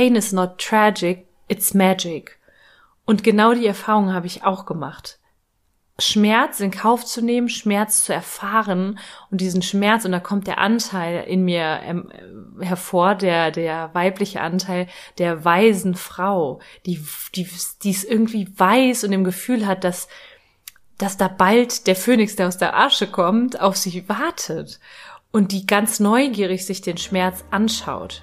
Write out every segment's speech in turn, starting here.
pain is not tragic, it's magic. Und genau die Erfahrung habe ich auch gemacht. Schmerz in Kauf zu nehmen, Schmerz zu erfahren und diesen Schmerz, und da kommt der Anteil in mir ähm, hervor, der, der weibliche Anteil der weisen Frau, die, die, die es irgendwie weiß und im Gefühl hat, dass, dass da bald der Phönix, der aus der Asche kommt, auf sie wartet und die ganz neugierig sich den Schmerz anschaut.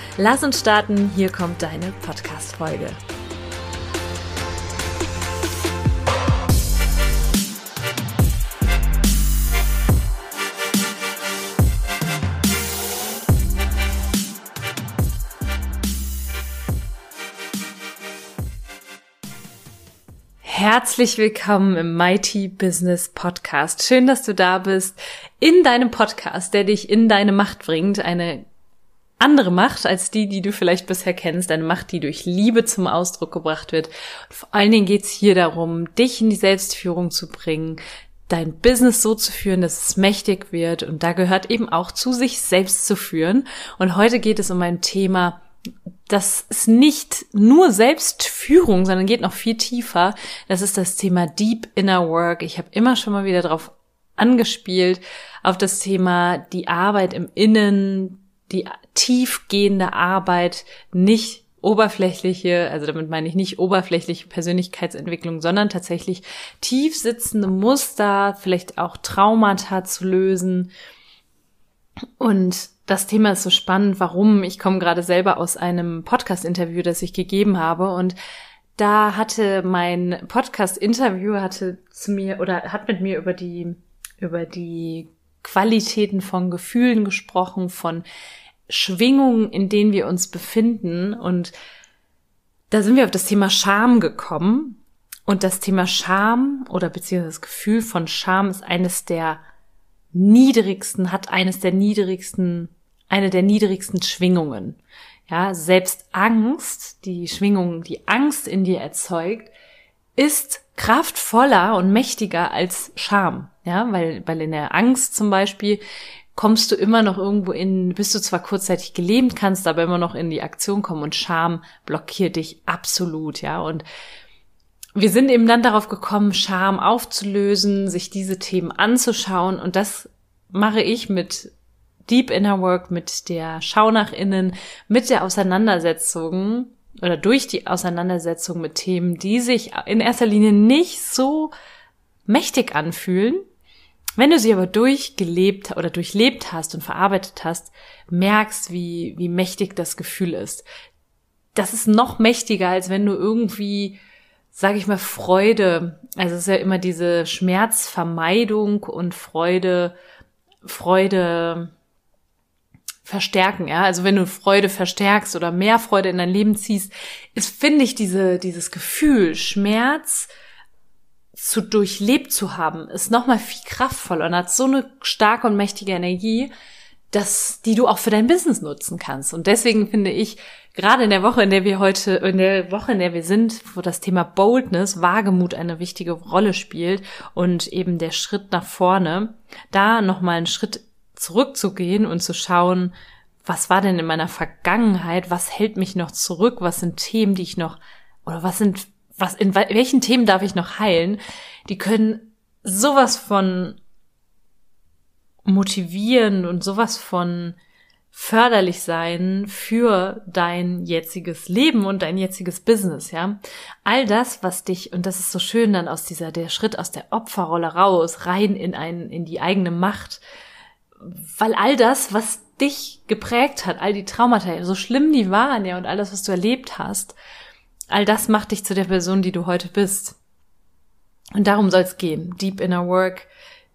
Lass uns starten, hier kommt deine Podcast-Folge. Herzlich willkommen im Mighty Business Podcast. Schön, dass du da bist in deinem Podcast, der dich in deine Macht bringt. Eine andere Macht als die, die du vielleicht bisher kennst. Eine Macht, die durch Liebe zum Ausdruck gebracht wird. Und vor allen Dingen geht es hier darum, dich in die Selbstführung zu bringen, dein Business so zu führen, dass es mächtig wird. Und da gehört eben auch zu sich selbst zu führen. Und heute geht es um ein Thema, das ist nicht nur Selbstführung, sondern geht noch viel tiefer. Das ist das Thema Deep Inner Work. Ich habe immer schon mal wieder darauf angespielt, auf das Thema die Arbeit im Innen, die tiefgehende Arbeit, nicht oberflächliche, also damit meine ich nicht oberflächliche Persönlichkeitsentwicklung, sondern tatsächlich tief sitzende Muster, vielleicht auch Traumata zu lösen und das Thema ist so spannend. Warum? Ich komme gerade selber aus einem Podcast-Interview, das ich gegeben habe und da hatte mein Podcast-Interview hatte zu mir oder hat mit mir über die über die Qualitäten von Gefühlen gesprochen, von Schwingungen, in denen wir uns befinden und da sind wir auf das Thema Scham gekommen und das Thema Scham oder beziehungsweise das Gefühl von Scham ist eines der niedrigsten, hat eines der niedrigsten, eine der niedrigsten Schwingungen. Ja, selbst Angst, die Schwingung, die Angst in dir erzeugt, ist kraftvoller und mächtiger als Scham. Ja, weil, weil in der Angst zum Beispiel kommst du immer noch irgendwo in, bist du zwar kurzzeitig gelähmt, kannst aber immer noch in die Aktion kommen und Scham blockiert dich absolut, ja. Und wir sind eben dann darauf gekommen, Scham aufzulösen, sich diese Themen anzuschauen und das mache ich mit Deep Inner Work, mit der Schau nach innen, mit der Auseinandersetzung oder durch die Auseinandersetzung mit Themen, die sich in erster Linie nicht so mächtig anfühlen. Wenn du sie aber durchgelebt oder durchlebt hast und verarbeitet hast, merkst, wie, wie mächtig das Gefühl ist. Das ist noch mächtiger, als wenn du irgendwie sage ich mal, Freude, also es ist ja immer diese Schmerzvermeidung und Freude, Freude verstärken, ja. Also wenn du Freude verstärkst oder mehr Freude in dein Leben ziehst, ist, finde ich, diese, dieses Gefühl, Schmerz zu durchlebt zu haben, ist nochmal viel kraftvoller und hat so eine starke und mächtige Energie, dass, die du auch für dein Business nutzen kannst. Und deswegen finde ich, gerade in der Woche, in der wir heute, in der Woche, in der wir sind, wo das Thema Boldness, Wagemut eine wichtige Rolle spielt und eben der Schritt nach vorne, da nochmal einen Schritt zurückzugehen und zu schauen, was war denn in meiner Vergangenheit, was hält mich noch zurück, was sind Themen, die ich noch, oder was sind, was, in welchen Themen darf ich noch heilen, die können sowas von motivieren und sowas von förderlich sein für dein jetziges Leben und dein jetziges Business, ja. All das, was dich, und das ist so schön dann aus dieser, der Schritt aus der Opferrolle raus, rein in ein, in die eigene Macht, weil all das, was dich geprägt hat, all die Traumata, so schlimm die waren, ja, und alles, was du erlebt hast, all das macht dich zu der Person, die du heute bist. Und darum soll es gehen. Deep Inner Work,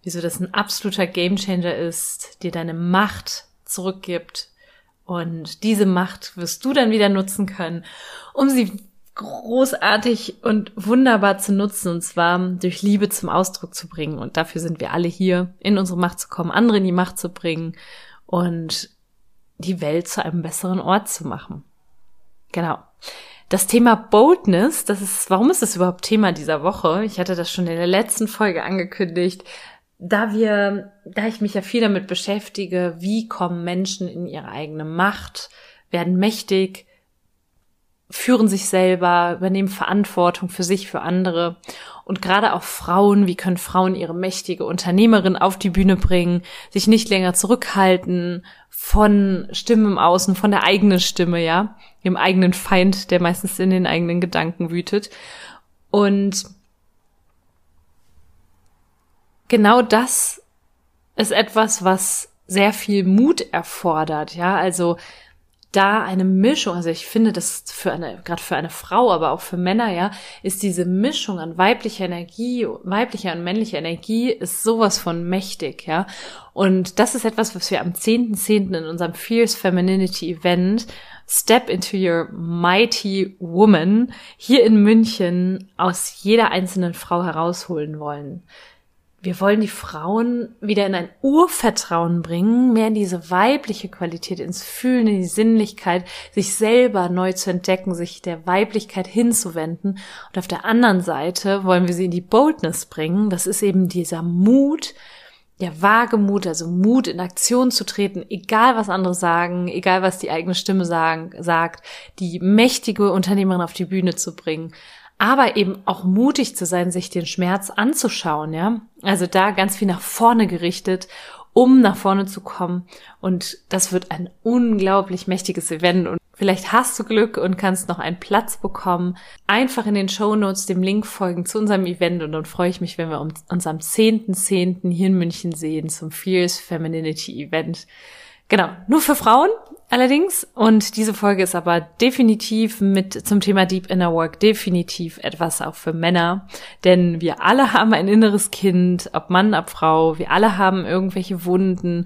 wieso das ein absoluter Gamechanger ist, dir deine Macht zurückgibt, Und diese Macht wirst du dann wieder nutzen können, um sie großartig und wunderbar zu nutzen, und zwar durch Liebe zum Ausdruck zu bringen. Und dafür sind wir alle hier, in unsere Macht zu kommen, andere in die Macht zu bringen und die Welt zu einem besseren Ort zu machen. Genau. Das Thema Boldness, das ist, warum ist das überhaupt Thema dieser Woche? Ich hatte das schon in der letzten Folge angekündigt. Da wir, da ich mich ja viel damit beschäftige, wie kommen Menschen in ihre eigene Macht, werden mächtig, führen sich selber, übernehmen Verantwortung für sich, für andere. Und gerade auch Frauen, wie können Frauen ihre mächtige Unternehmerin auf die Bühne bringen, sich nicht länger zurückhalten von Stimmen im Außen, von der eigenen Stimme, ja, dem eigenen Feind, der meistens in den eigenen Gedanken wütet. Und genau das ist etwas, was sehr viel Mut erfordert, ja, also da eine Mischung, also ich finde das für eine, gerade für eine Frau, aber auch für Männer, ja, ist diese Mischung an weiblicher Energie, weiblicher und männlicher Energie ist sowas von mächtig, ja. Und das ist etwas, was wir am 10.10. .10. in unserem Fierce Femininity Event Step into Your Mighty Woman hier in München aus jeder einzelnen Frau herausholen wollen wir wollen die Frauen wieder in ein Urvertrauen bringen, mehr in diese weibliche Qualität, ins Fühlen, in die Sinnlichkeit, sich selber neu zu entdecken, sich der Weiblichkeit hinzuwenden. Und auf der anderen Seite wollen wir sie in die Boldness bringen. Das ist eben dieser Mut, der Wagemut, also Mut in Aktion zu treten, egal was andere sagen, egal was die eigene Stimme sagen, sagt, die mächtige Unternehmerin auf die Bühne zu bringen aber eben auch mutig zu sein, sich den Schmerz anzuschauen, ja. Also da ganz viel nach vorne gerichtet, um nach vorne zu kommen. Und das wird ein unglaublich mächtiges Event. Und vielleicht hast du Glück und kannst noch einen Platz bekommen. Einfach in den Show Notes dem Link folgen zu unserem Event. Und dann freue ich mich, wenn wir uns am 10.10. .10. hier in München sehen zum Fierce Femininity Event. Genau, nur für Frauen allerdings. Und diese Folge ist aber definitiv mit zum Thema Deep Inner Work definitiv etwas auch für Männer. Denn wir alle haben ein inneres Kind, ob Mann, ob Frau. Wir alle haben irgendwelche Wunden,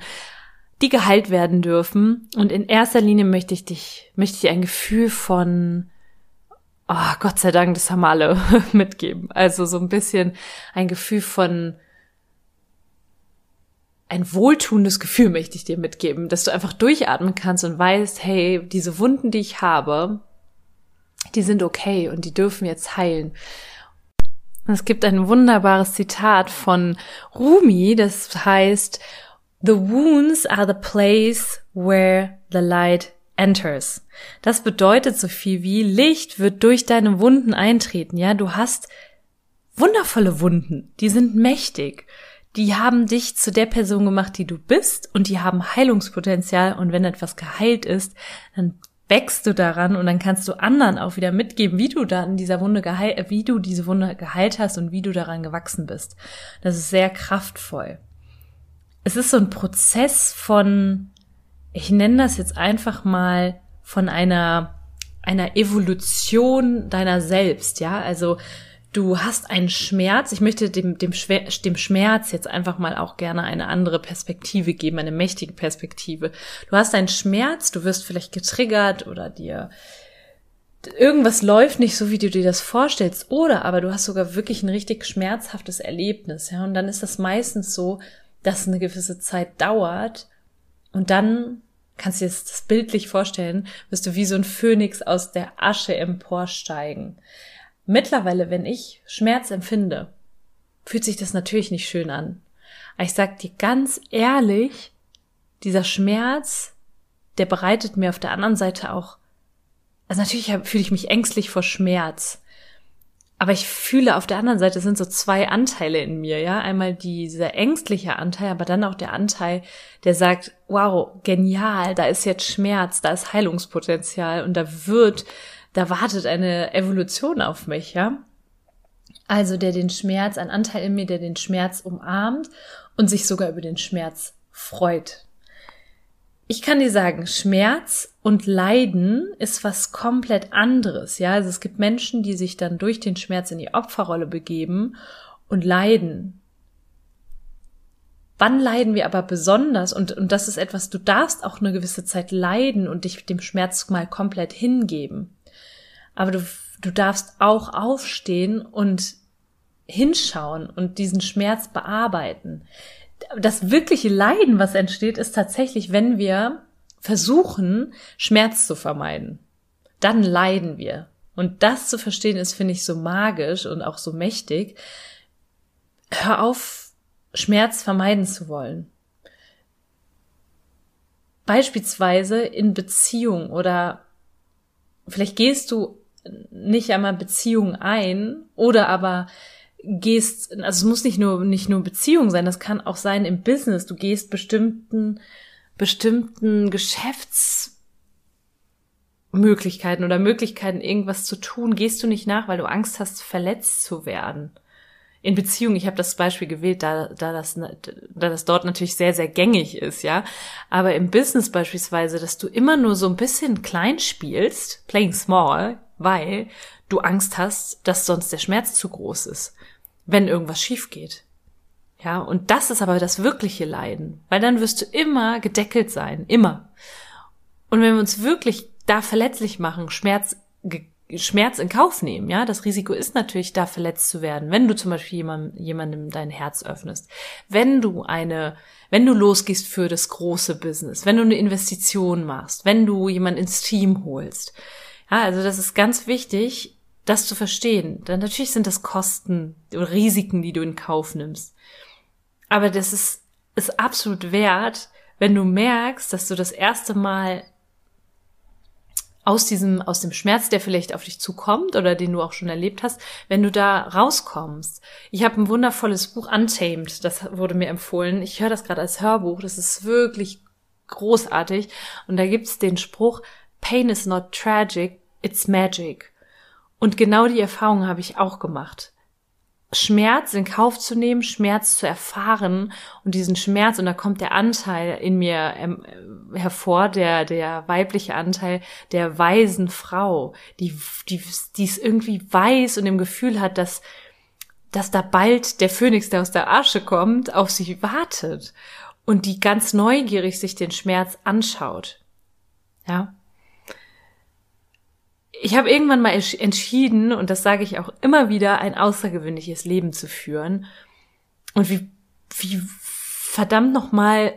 die geheilt werden dürfen. Und in erster Linie möchte ich dich, möchte ich ein Gefühl von Oh, Gott sei Dank, das haben alle mitgeben. Also so ein bisschen ein Gefühl von ein wohltuendes Gefühl möchte ich dir mitgeben, dass du einfach durchatmen kannst und weißt, hey, diese Wunden, die ich habe, die sind okay und die dürfen jetzt heilen. es gibt ein wunderbares Zitat von Rumi, das heißt, The wounds are the place where the light enters. Das bedeutet so viel wie Licht wird durch deine Wunden eintreten. Ja, du hast wundervolle Wunden, die sind mächtig die haben dich zu der Person gemacht, die du bist und die haben Heilungspotenzial und wenn etwas geheilt ist, dann wächst du daran und dann kannst du anderen auch wieder mitgeben, wie du da in dieser Wunde geheilt, wie du diese Wunde geheilt hast und wie du daran gewachsen bist. Das ist sehr kraftvoll. Es ist so ein Prozess von, ich nenne das jetzt einfach mal von einer, einer Evolution deiner selbst, ja, also du hast einen Schmerz. Ich möchte dem, dem, dem Schmerz jetzt einfach mal auch gerne eine andere Perspektive geben, eine mächtige Perspektive. Du hast einen Schmerz, du wirst vielleicht getriggert oder dir irgendwas läuft nicht so, wie du dir das vorstellst, oder aber du hast sogar wirklich ein richtig schmerzhaftes Erlebnis, ja, und dann ist das meistens so, dass eine gewisse Zeit dauert und dann kannst du dir das bildlich vorstellen, wirst du wie so ein Phönix aus der Asche emporsteigen. Mittlerweile, wenn ich Schmerz empfinde, fühlt sich das natürlich nicht schön an. Aber ich sag dir ganz ehrlich, dieser Schmerz, der bereitet mir auf der anderen Seite auch, also natürlich fühle ich mich ängstlich vor Schmerz. Aber ich fühle auf der anderen Seite sind so zwei Anteile in mir, ja. Einmal dieser ängstliche Anteil, aber dann auch der Anteil, der sagt, wow, genial, da ist jetzt Schmerz, da ist Heilungspotenzial und da wird da wartet eine Evolution auf mich, ja. Also der den Schmerz, ein Anteil in mir, der den Schmerz umarmt und sich sogar über den Schmerz freut. Ich kann dir sagen, Schmerz und Leiden ist was komplett anderes, ja. Also es gibt Menschen, die sich dann durch den Schmerz in die Opferrolle begeben und leiden. Wann leiden wir aber besonders? Und, und das ist etwas, du darfst auch eine gewisse Zeit leiden und dich dem Schmerz mal komplett hingeben. Aber du, du darfst auch aufstehen und hinschauen und diesen Schmerz bearbeiten. Das wirkliche Leiden, was entsteht, ist tatsächlich, wenn wir versuchen, Schmerz zu vermeiden. Dann leiden wir. Und das zu verstehen ist, finde ich, so magisch und auch so mächtig. Hör auf, Schmerz vermeiden zu wollen. Beispielsweise in Beziehung oder vielleicht gehst du nicht einmal Beziehung ein oder aber gehst, also es muss nicht nur, nicht nur Beziehung sein, das kann auch sein im Business. Du gehst bestimmten, bestimmten Geschäftsmöglichkeiten oder Möglichkeiten, irgendwas zu tun, gehst du nicht nach, weil du Angst hast, verletzt zu werden in Beziehung, ich habe das Beispiel gewählt, da, da, das, da das dort natürlich sehr, sehr gängig ist, ja. Aber im Business beispielsweise, dass du immer nur so ein bisschen klein spielst, playing small, weil du Angst hast, dass sonst der Schmerz zu groß ist, wenn irgendwas schief geht. Ja, und das ist aber das wirkliche Leiden, weil dann wirst du immer gedeckelt sein, immer. Und wenn wir uns wirklich da verletzlich machen, Schmerz Schmerz in Kauf nehmen. Ja, das Risiko ist natürlich, da verletzt zu werden, wenn du zum Beispiel jemandem, jemandem dein Herz öffnest, wenn du eine, wenn du losgehst für das große Business, wenn du eine Investition machst, wenn du jemanden ins Team holst. Ja, also das ist ganz wichtig, das zu verstehen. Dann natürlich sind das Kosten oder Risiken, die du in Kauf nimmst. Aber das ist, ist absolut wert, wenn du merkst, dass du das erste Mal aus diesem, aus dem Schmerz, der vielleicht auf dich zukommt oder den du auch schon erlebt hast, wenn du da rauskommst. Ich habe ein wundervolles Buch Untamed, das wurde mir empfohlen. Ich höre das gerade als Hörbuch, das ist wirklich großartig. Und da gibt's den Spruch, Pain is not tragic, it's magic. Und genau die Erfahrung habe ich auch gemacht. Schmerz in Kauf zu nehmen, Schmerz zu erfahren und diesen Schmerz, und da kommt der Anteil in mir ähm, hervor, der, der weibliche Anteil der weisen Frau, die, die, die es irgendwie weiß und im Gefühl hat, dass, dass da bald der Phönix, der aus der Asche kommt, auf sie wartet und die ganz neugierig sich den Schmerz anschaut. Ja ich habe irgendwann mal entschieden, und das sage ich auch immer wieder, ein außergewöhnliches Leben zu führen. Und wie, wie verdammt nochmal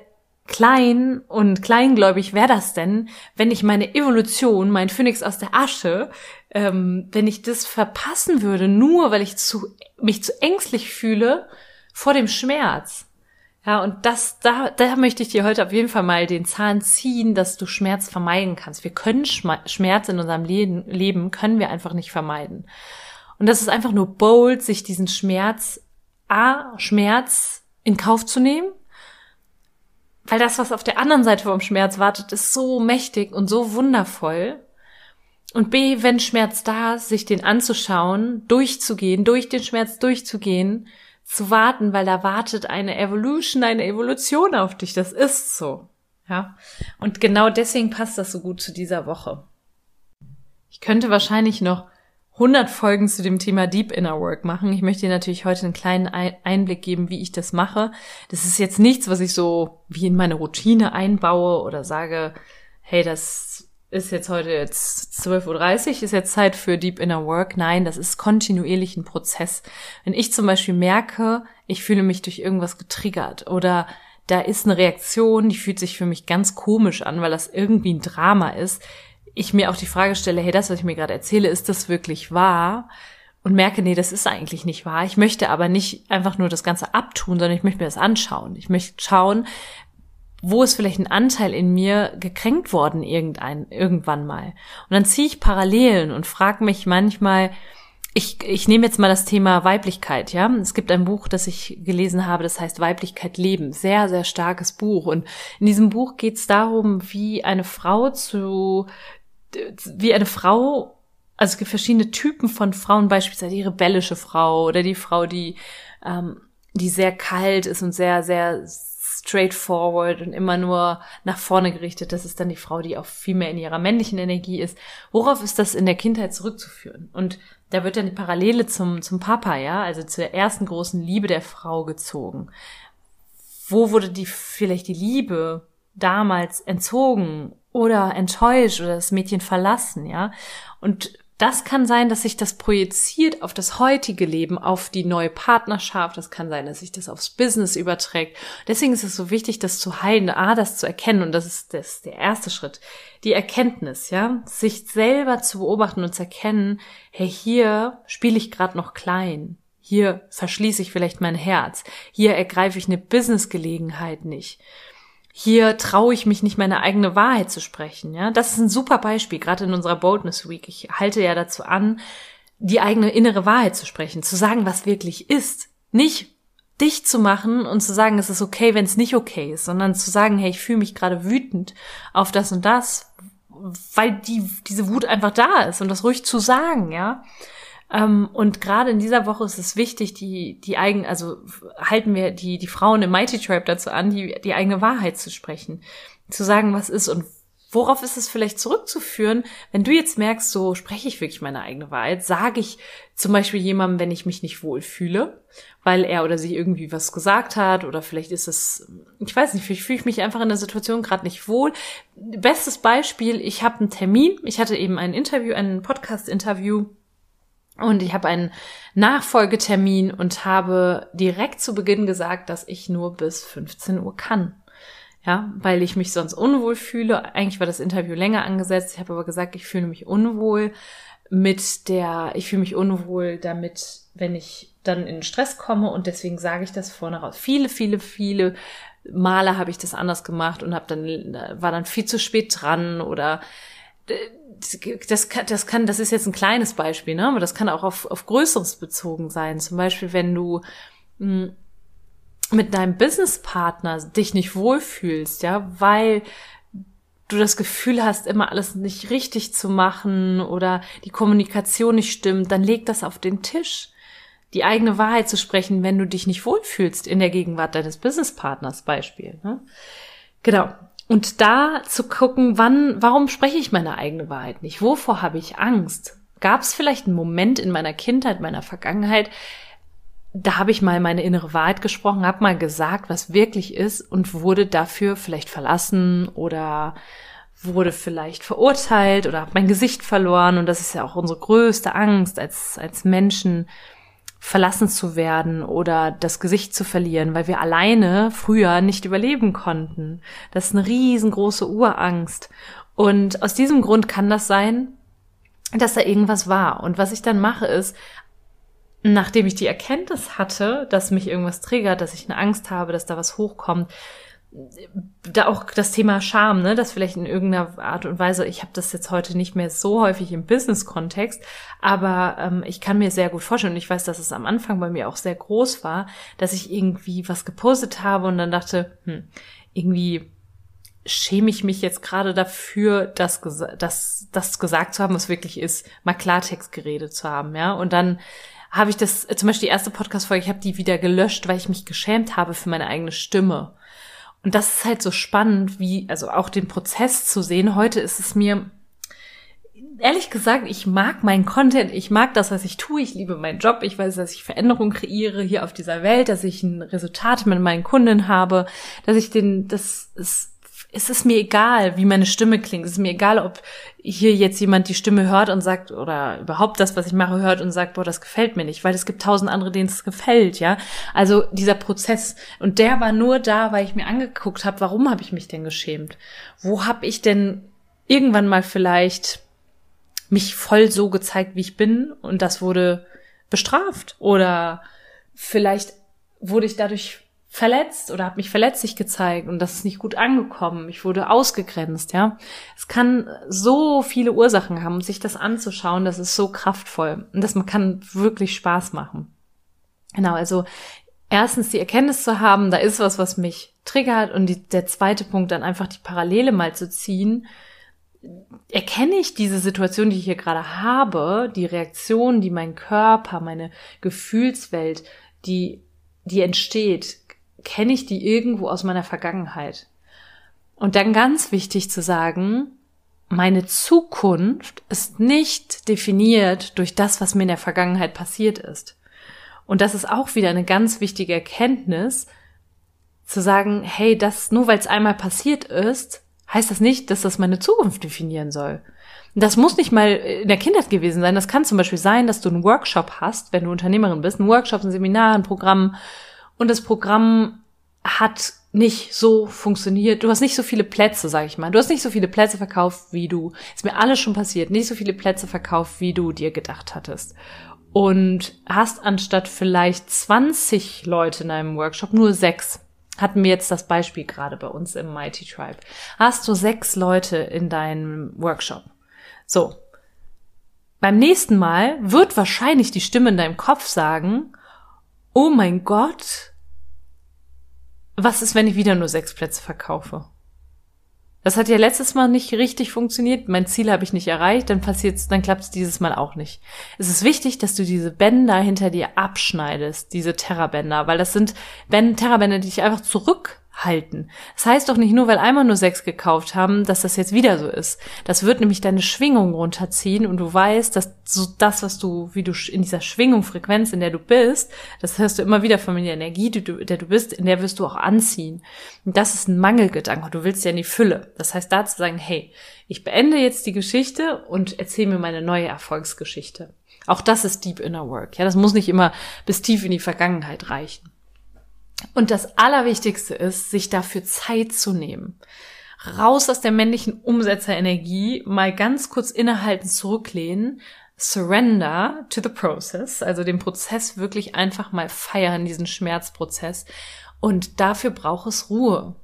klein und kleingläubig wäre das denn, wenn ich meine Evolution, mein Phönix aus der Asche, ähm, wenn ich das verpassen würde, nur weil ich zu, mich zu ängstlich fühle vor dem Schmerz. Ja, und das, da, da möchte ich dir heute auf jeden Fall mal den Zahn ziehen, dass du Schmerz vermeiden kannst. Wir können Schmerz in unserem Leben, Leben können wir einfach nicht vermeiden. Und das ist einfach nur bold, sich diesen Schmerz, A, Schmerz in Kauf zu nehmen, weil das, was auf der anderen Seite vom Schmerz wartet, ist so mächtig und so wundervoll. Und B, wenn Schmerz da ist, sich den anzuschauen, durchzugehen, durch den Schmerz durchzugehen, zu warten, weil da wartet eine Evolution, eine Evolution auf dich. Das ist so. Ja. Und genau deswegen passt das so gut zu dieser Woche. Ich könnte wahrscheinlich noch 100 Folgen zu dem Thema Deep Inner Work machen. Ich möchte dir natürlich heute einen kleinen Einblick geben, wie ich das mache. Das ist jetzt nichts, was ich so wie in meine Routine einbaue oder sage, hey, das ist jetzt heute jetzt 12.30 Uhr, ist jetzt Zeit für Deep Inner Work. Nein, das ist kontinuierlich ein Prozess. Wenn ich zum Beispiel merke, ich fühle mich durch irgendwas getriggert oder da ist eine Reaktion, die fühlt sich für mich ganz komisch an, weil das irgendwie ein Drama ist, ich mir auch die Frage stelle, hey, das, was ich mir gerade erzähle, ist das wirklich wahr? Und merke, nee, das ist eigentlich nicht wahr. Ich möchte aber nicht einfach nur das Ganze abtun, sondern ich möchte mir das anschauen. Ich möchte schauen, wo ist vielleicht ein Anteil in mir gekränkt worden irgendein, irgendwann mal. Und dann ziehe ich Parallelen und frage mich manchmal, ich, ich nehme jetzt mal das Thema Weiblichkeit, ja. Es gibt ein Buch, das ich gelesen habe, das heißt Weiblichkeit leben. Sehr, sehr starkes Buch. Und in diesem Buch geht es darum, wie eine Frau zu, wie eine Frau, also es gibt verschiedene Typen von Frauen, beispielsweise die rebellische Frau oder die Frau, die, ähm, die sehr kalt ist und sehr, sehr straightforward und immer nur nach vorne gerichtet. Das ist dann die Frau, die auch viel mehr in ihrer männlichen Energie ist. Worauf ist das in der Kindheit zurückzuführen? Und da wird dann die Parallele zum, zum Papa, ja, also zur ersten großen Liebe der Frau gezogen. wo wurde die vielleicht die Liebe damals entzogen oder enttäuscht oder das Mädchen verlassen, ja? Und das kann sein, dass sich das projiziert auf das heutige Leben, auf die neue Partnerschaft. Das kann sein, dass sich das aufs Business überträgt. Deswegen ist es so wichtig, das zu heilen, A, das zu erkennen. Und das ist, das ist der erste Schritt. Die Erkenntnis, ja. Sich selber zu beobachten und zu erkennen, hey, hier spiele ich gerade noch klein. Hier verschließe ich vielleicht mein Herz. Hier ergreife ich eine Businessgelegenheit nicht hier traue ich mich nicht, meine eigene Wahrheit zu sprechen. Ja, das ist ein super Beispiel, gerade in unserer Boldness Week. Ich halte ja dazu an, die eigene innere Wahrheit zu sprechen, zu sagen, was wirklich ist. Nicht dich zu machen und zu sagen, es ist okay, wenn es nicht okay ist, sondern zu sagen, hey, ich fühle mich gerade wütend auf das und das, weil die, diese Wut einfach da ist und das ruhig zu sagen, ja. Ähm, und gerade in dieser Woche ist es wichtig, die, die eigen, also halten wir die, die Frauen im Mighty Tribe dazu an, die, die eigene Wahrheit zu sprechen. Zu sagen, was ist und worauf ist es vielleicht zurückzuführen, wenn du jetzt merkst, so spreche ich wirklich meine eigene Wahrheit, sage ich zum Beispiel jemandem, wenn ich mich nicht wohl fühle, weil er oder sie irgendwie was gesagt hat oder vielleicht ist es, ich weiß nicht, vielleicht fühle ich mich einfach in der Situation gerade nicht wohl. Bestes Beispiel, ich habe einen Termin, ich hatte eben ein Interview, ein Podcast-Interview und ich habe einen Nachfolgetermin und habe direkt zu Beginn gesagt, dass ich nur bis 15 Uhr kann. Ja, weil ich mich sonst unwohl fühle. Eigentlich war das Interview länger angesetzt. Ich habe aber gesagt, ich fühle mich unwohl mit der, ich fühle mich unwohl damit, wenn ich dann in Stress komme und deswegen sage ich das vorne raus. Viele, viele, viele Male habe ich das anders gemacht und habe dann war dann viel zu spät dran oder das kann, das kann, das ist jetzt ein kleines Beispiel, ne? aber das kann auch auf, auf Größeres bezogen sein. Zum Beispiel, wenn du mh, hm, mit deinem Businesspartner dich nicht wohlfühlst, ja, weil du das Gefühl hast, immer alles nicht richtig zu machen oder die Kommunikation nicht stimmt, dann leg das auf den Tisch. Die eigene Wahrheit zu sprechen, wenn du dich nicht wohlfühlst in der Gegenwart deines Businesspartners, Beispiel. Ne? Genau. Und da zu gucken, wann, warum spreche ich meine eigene Wahrheit nicht? Wovor habe ich Angst? Gab es vielleicht einen Moment in meiner Kindheit, meiner Vergangenheit, da habe ich mal meine innere Wahrheit gesprochen, habe mal gesagt, was wirklich ist und wurde dafür vielleicht verlassen oder wurde vielleicht verurteilt oder habe mein Gesicht verloren und das ist ja auch unsere größte Angst als als Menschen verlassen zu werden oder das Gesicht zu verlieren, weil wir alleine früher nicht überleben konnten. Das ist eine riesengroße Urangst. Und aus diesem Grund kann das sein, dass da irgendwas war. Und was ich dann mache, ist, nachdem ich die Erkenntnis hatte, dass mich irgendwas triggert, dass ich eine Angst habe, dass da was hochkommt, da auch das Thema Scham, ne, das vielleicht in irgendeiner Art und Weise, ich habe das jetzt heute nicht mehr so häufig im Business-Kontext, aber ähm, ich kann mir sehr gut vorstellen, und ich weiß, dass es am Anfang bei mir auch sehr groß war, dass ich irgendwie was gepostet habe und dann dachte, hm, irgendwie schäme ich mich jetzt gerade dafür, das, das, das gesagt zu haben, was wirklich ist, mal Klartext geredet zu haben, ja, und dann habe ich das, zum Beispiel die erste Podcast-Folge, ich habe die wieder gelöscht, weil ich mich geschämt habe für meine eigene Stimme. Und das ist halt so spannend, wie, also auch den Prozess zu sehen. Heute ist es mir, ehrlich gesagt, ich mag meinen Content, ich mag das, was ich tue, ich liebe meinen Job, ich weiß, dass ich Veränderung kreiere hier auf dieser Welt, dass ich ein Resultat mit meinen Kunden habe, dass ich den, das ist, es ist mir egal, wie meine Stimme klingt. Es ist mir egal, ob hier jetzt jemand die Stimme hört und sagt, oder überhaupt das, was ich mache, hört und sagt, boah, das gefällt mir nicht, weil es gibt tausend andere, denen es gefällt, ja. Also dieser Prozess. Und der war nur da, weil ich mir angeguckt habe, warum habe ich mich denn geschämt? Wo habe ich denn irgendwann mal vielleicht mich voll so gezeigt, wie ich bin und das wurde bestraft? Oder vielleicht wurde ich dadurch verletzt oder habe mich verletzlich gezeigt und das ist nicht gut angekommen. Ich wurde ausgegrenzt, ja. Es kann so viele Ursachen haben, sich das anzuschauen, das ist so kraftvoll und das kann wirklich Spaß machen. Genau, also erstens die Erkenntnis zu haben, da ist was, was mich triggert und die, der zweite Punkt dann einfach die Parallele mal zu ziehen. Erkenne ich diese Situation, die ich hier gerade habe, die Reaktion, die mein Körper, meine Gefühlswelt, die, die entsteht, kenne ich die irgendwo aus meiner Vergangenheit? Und dann ganz wichtig zu sagen, meine Zukunft ist nicht definiert durch das, was mir in der Vergangenheit passiert ist. Und das ist auch wieder eine ganz wichtige Erkenntnis. zu sagen, hey, das nur weil es einmal passiert ist, heißt das nicht, dass das meine Zukunft definieren soll. Das muss nicht mal in der Kindheit gewesen sein. Das kann zum Beispiel sein, dass du einen Workshop hast, wenn du Unternehmerin bist, ein Workshop, ein Seminar, ein Programm und das Programm hat nicht so funktioniert. Du hast nicht so viele Plätze, sag ich mal. Du hast nicht so viele Plätze verkauft, wie du, ist mir alles schon passiert, nicht so viele Plätze verkauft, wie du dir gedacht hattest. Und hast anstatt vielleicht 20 Leute in einem Workshop nur sechs. Hatten wir jetzt das Beispiel gerade bei uns im Mighty Tribe. Hast du sechs Leute in deinem Workshop. So. Beim nächsten Mal wird wahrscheinlich die Stimme in deinem Kopf sagen, oh mein Gott, was ist, wenn ich wieder nur sechs Plätze verkaufe? Das hat ja letztes Mal nicht richtig funktioniert. Mein Ziel habe ich nicht erreicht. Dann passiert's, dann klappt's dieses Mal auch nicht. Es ist wichtig, dass du diese Bänder hinter dir abschneidest, diese Terrabänder, weil das sind Terrabänder, die dich einfach zurück halten. Das heißt doch nicht nur, weil einmal nur sechs gekauft haben, dass das jetzt wieder so ist. Das wird nämlich deine Schwingung runterziehen und du weißt, dass so das, was du, wie du in dieser Schwingung, Frequenz, in der du bist, das hörst du immer wieder von der Energie, die du, der du bist, in der wirst du auch anziehen. Und das ist ein Mangelgedanke. Du willst ja in die Fülle. Das heißt, da zu sagen, hey, ich beende jetzt die Geschichte und erzähle mir meine neue Erfolgsgeschichte. Auch das ist Deep Inner Work. Ja, das muss nicht immer bis tief in die Vergangenheit reichen. Und das Allerwichtigste ist, sich dafür Zeit zu nehmen. Raus aus der männlichen Umsetzerenergie, mal ganz kurz innehalten, zurücklehnen, surrender to the process, also den Prozess wirklich einfach mal feiern, diesen Schmerzprozess. Und dafür braucht es Ruhe.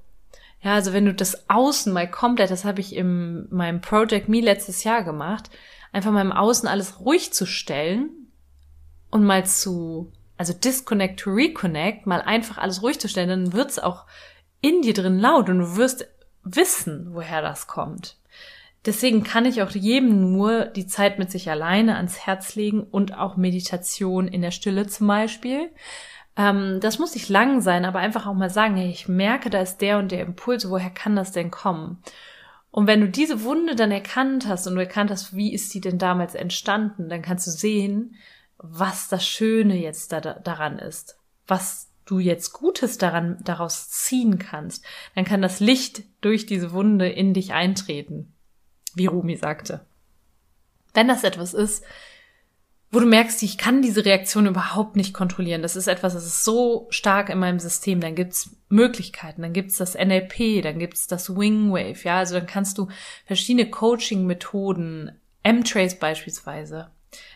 Ja, also wenn du das Außen mal komplett, das habe ich in meinem Project Me letztes Jahr gemacht, einfach mal im Außen alles ruhig zu stellen und mal zu also Disconnect to Reconnect, mal einfach alles ruhig zu stellen, dann wird's auch in dir drin laut und du wirst wissen, woher das kommt. Deswegen kann ich auch jedem nur die Zeit mit sich alleine ans Herz legen und auch Meditation in der Stille zum Beispiel. Ähm, das muss nicht lang sein, aber einfach auch mal sagen, hey, ich merke, da ist der und der Impuls, woher kann das denn kommen? Und wenn du diese Wunde dann erkannt hast und du erkannt hast, wie ist die denn damals entstanden, dann kannst du sehen, was das Schöne jetzt da, daran ist, was du jetzt Gutes daran, daraus ziehen kannst, dann kann das Licht durch diese Wunde in dich eintreten, wie Rumi sagte. Wenn das etwas ist, wo du merkst, ich kann diese Reaktion überhaupt nicht kontrollieren, das ist etwas, das ist so stark in meinem System, dann gibt's Möglichkeiten, dann gibt's das NLP, dann gibt's das Wingwave, ja, also dann kannst du verschiedene Coaching-Methoden, M-Trace beispielsweise,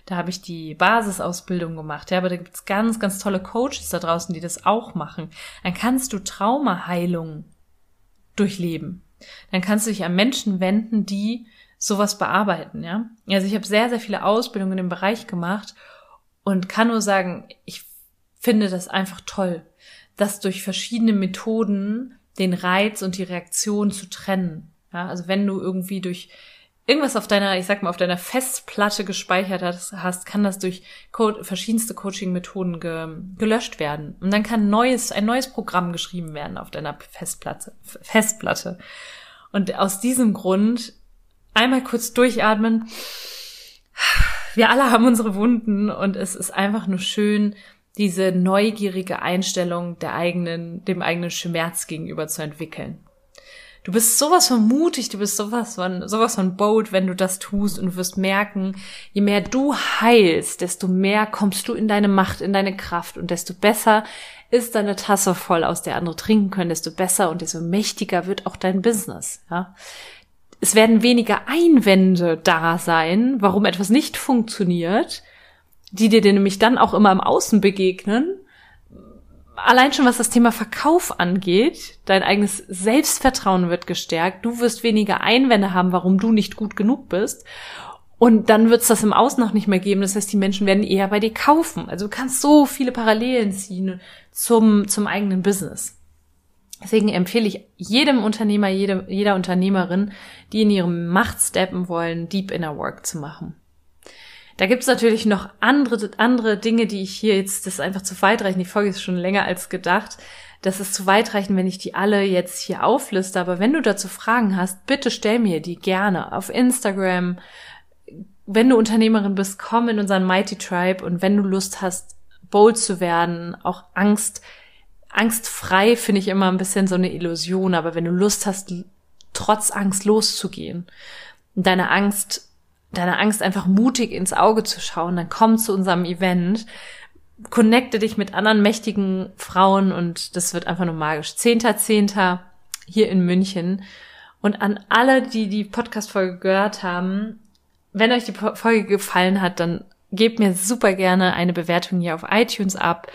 da habe ich die Basisausbildung gemacht. Ja, aber da gibt's ganz, ganz tolle Coaches da draußen, die das auch machen. Dann kannst du Traumaheilung durchleben. Dann kannst du dich an Menschen wenden, die sowas bearbeiten, ja. Also ich habe sehr, sehr viele Ausbildungen im Bereich gemacht und kann nur sagen, ich finde das einfach toll, das durch verschiedene Methoden den Reiz und die Reaktion zu trennen. Ja, also wenn du irgendwie durch irgendwas auf deiner, ich sag mal, auf deiner Festplatte gespeichert hast, kann das durch Co verschiedenste Coaching-Methoden ge gelöscht werden. Und dann kann neues, ein neues Programm geschrieben werden auf deiner Festplatte, Festplatte. Und aus diesem Grund einmal kurz durchatmen. Wir alle haben unsere Wunden und es ist einfach nur schön, diese neugierige Einstellung der eigenen, dem eigenen Schmerz gegenüber zu entwickeln. Du bist sowas von mutig, du bist sowas von, sowas von bold, wenn du das tust und du wirst merken, je mehr du heilst, desto mehr kommst du in deine Macht, in deine Kraft und desto besser ist deine Tasse voll, aus der andere trinken können, desto besser und desto mächtiger wird auch dein Business, ja. Es werden weniger Einwände da sein, warum etwas nicht funktioniert, die dir nämlich dann auch immer im Außen begegnen, allein schon was das Thema Verkauf angeht, dein eigenes Selbstvertrauen wird gestärkt, du wirst weniger Einwände haben, warum du nicht gut genug bist. Und dann wird es das im Außen noch nicht mehr geben. Das heißt, die Menschen werden eher bei dir kaufen. Also du kannst so viele Parallelen ziehen zum, zum eigenen Business. Deswegen empfehle ich jedem Unternehmer, jede, jeder Unternehmerin, die in ihrem Macht steppen wollen, Deep Inner Work zu machen. Da gibt's natürlich noch andere, andere Dinge, die ich hier jetzt, das ist einfach zu weit reichen. Die Folge ist schon länger als gedacht. Das ist zu weit reichen, wenn ich die alle jetzt hier aufliste. Aber wenn du dazu Fragen hast, bitte stell mir die gerne auf Instagram. Wenn du Unternehmerin bist, komm in unseren Mighty Tribe und wenn du Lust hast, bold zu werden, auch Angst angstfrei finde ich immer ein bisschen so eine Illusion, aber wenn du Lust hast, trotz Angst loszugehen deine Angst, deine Angst einfach mutig ins Auge zu schauen, dann komm zu unserem Event, connecte dich mit anderen mächtigen Frauen und das wird einfach nur magisch. Zehnter, Zehnter hier in München. Und an alle, die die Podcast-Folge gehört haben, wenn euch die Folge gefallen hat, dann gebt mir super gerne eine Bewertung hier auf iTunes ab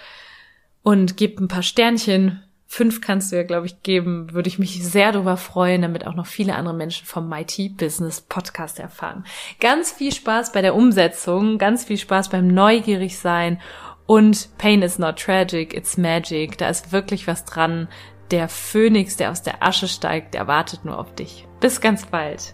und gebt ein paar Sternchen. Fünf kannst du ja, glaube ich, geben. Würde ich mich sehr darüber freuen, damit auch noch viele andere Menschen vom Mighty Business Podcast erfahren. Ganz viel Spaß bei der Umsetzung, ganz viel Spaß beim Neugierig sein und Pain is not tragic, it's magic. Da ist wirklich was dran. Der Phönix, der aus der Asche steigt, der wartet nur auf dich. Bis ganz bald.